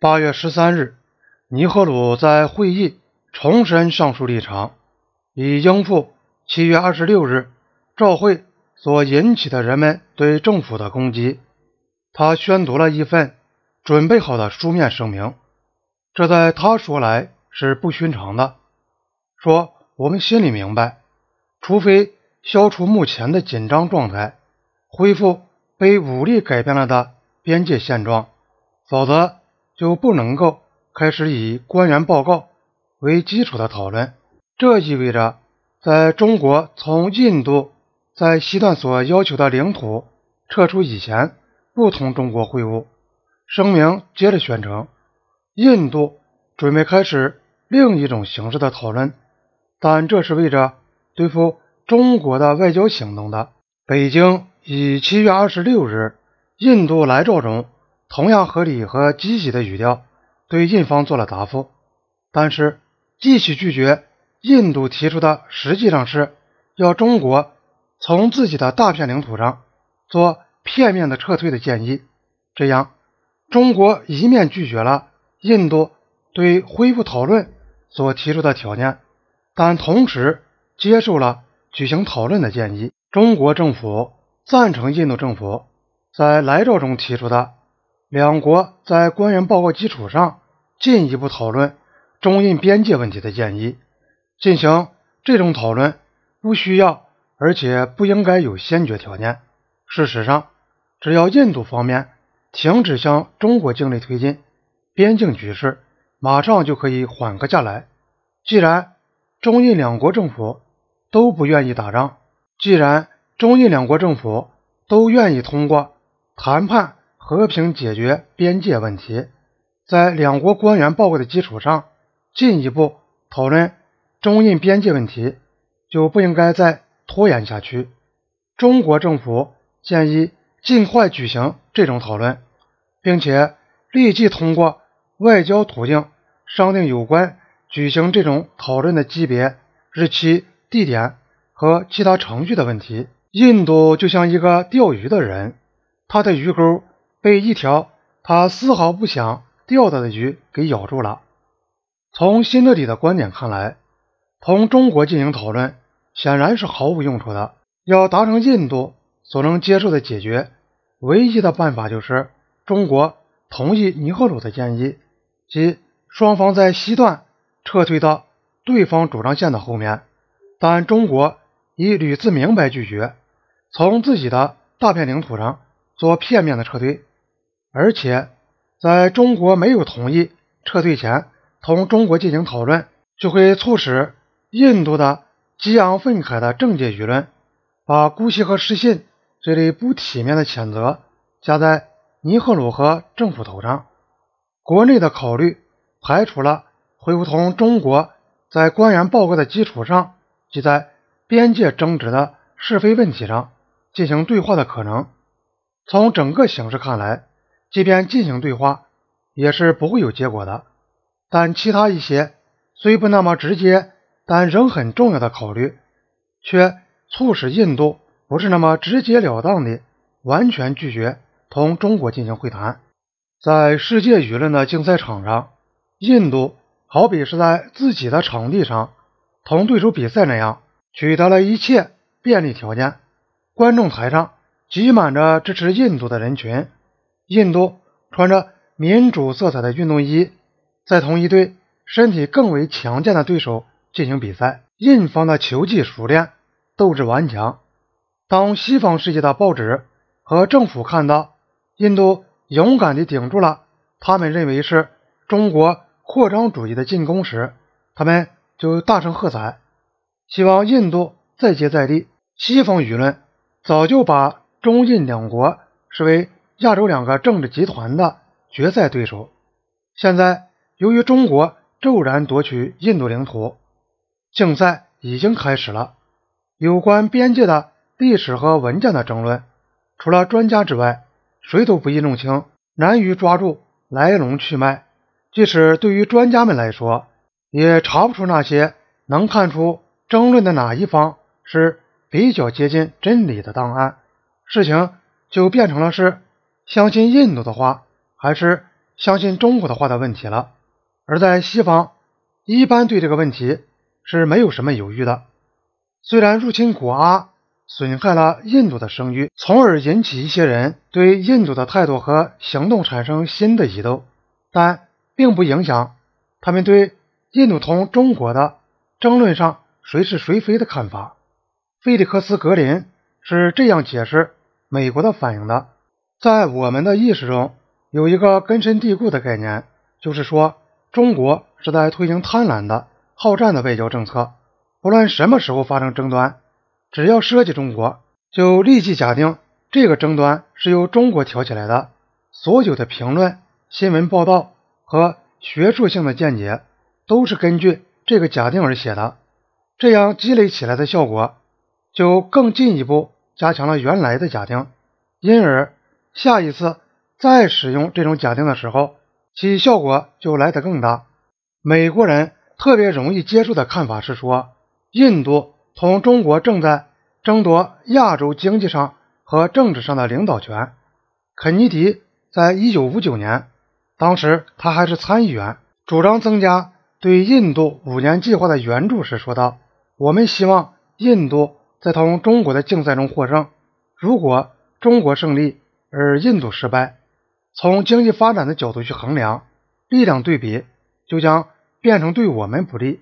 八月十三日，尼赫鲁在会议重申上述立场，以应付七月二十六日照会所引起的人们对政府的攻击。他宣读了一份准备好的书面声明，这在他说来是不寻常的。说我们心里明白，除非消除目前的紧张状态，恢复被武力改变了的边界现状，否则就不能够开始以官员报告为基础的讨论。这意味着，在中国从印度在西段所要求的领土撤出以前。不同中国会晤声明接着宣称，印度准备开始另一种形式的讨论，但这是为着对付中国的外交行动的。北京以七月二十六日印度来召中同样合理和积极的语调对印方做了答复，但是继续拒绝印度提出的实际上是要中国从自己的大片领土上做。片面的撤退的建议，这样中国一面拒绝了印度对恢复讨论所提出的条件，但同时接受了举行讨论的建议。中国政府赞成印度政府在来照中提出的两国在官员报告基础上进一步讨论中印边界问题的建议。进行这种讨论不需要，而且不应该有先决条件。事实上。只要印度方面停止向中国境内推进，边境局势马上就可以缓和下来。既然中印两国政府都不愿意打仗，既然中印两国政府都愿意通过谈判和平解决边界问题，在两国官员报告的基础上进一步讨论中印边界问题，就不应该再拖延下去。中国政府建议。尽快举行这种讨论，并且立即通过外交途径商定有关举行这种讨论的级别、日期、地点和其他程序的问题。印度就像一个钓鱼的人，他的鱼钩被一条他丝毫不想钓到的鱼给咬住了。从新德里的观点看来，同中国进行讨论显然是毫无用处的。要达成印度。所能接受的解决唯一的办法就是中国同意尼赫鲁的建议，即双方在西段撤退到对方主张线的后面。但中国已屡次明白拒绝从自己的大片领土上做片面的撤退，而且在中国没有同意撤退前同中国进行讨论，就会促使印度的激昂愤慨的政界舆论把姑息和失信。这类不体面的谴责加在尼赫鲁和政府头上，国内的考虑排除了恢复同中国在官员报告的基础上，即在边界争执的是非问题上进行对话的可能。从整个形势看来，即便进行对话，也是不会有结果的。但其他一些虽不那么直接，但仍很重要的考虑，却促使印度。不是那么直截了当的完全拒绝同中国进行会谈。在世界舆论的竞赛场上，印度好比是在自己的场地上同对手比赛那样，取得了一切便利条件。观众台上挤满着支持印度的人群，印度穿着民主色彩的运动衣，在同一队身体更为强健的对手进行比赛。印方的球技熟练，斗志顽强。当西方世界的报纸和政府看到印度勇敢地顶住了他们认为是中国扩张主义的进攻时，他们就大声喝彩，希望印度再接再厉。西方舆论早就把中印两国视为亚洲两个政治集团的决赛对手。现在，由于中国骤然夺取印度领土，竞赛已经开始了。有关边界的。历史和文件的争论，除了专家之外，谁都不易弄清，难于抓住来龙去脉。即使对于专家们来说，也查不出那些能看出争论的哪一方是比较接近真理的档案。事情就变成了是相信印度的话，还是相信中国的话的问题了。而在西方，一般对这个问题是没有什么犹豫的。虽然入侵古阿损害了印度的声誉，从而引起一些人对印度的态度和行动产生新的疑窦，但并不影响他们对印度同中国的争论上谁是谁非的看法。菲利克斯·格林是这样解释美国的反应的：在我们的意识中有一个根深蒂固的概念，就是说中国是在推行贪婪的、好战的外交政策。不论什么时候发生争端，只要涉及中国，就立即假定这个争端是由中国挑起来的。所有的评论、新闻报道和学术性的见解都是根据这个假定而写的。这样积累起来的效果。就更进一步加强了原来的假定，因而下一次再使用这种假定的时候，其效果就来得更大。美国人特别容易接受的看法是说，印度同中国正在争夺亚洲经济上和政治上的领导权。肯尼迪在一九五九年，当时他还是参议员，主张增加对印度五年计划的援助时说道：“我们希望印度。”在同中国的竞赛中获胜。如果中国胜利而印度失败，从经济发展的角度去衡量，力量对比就将变成对我们不利。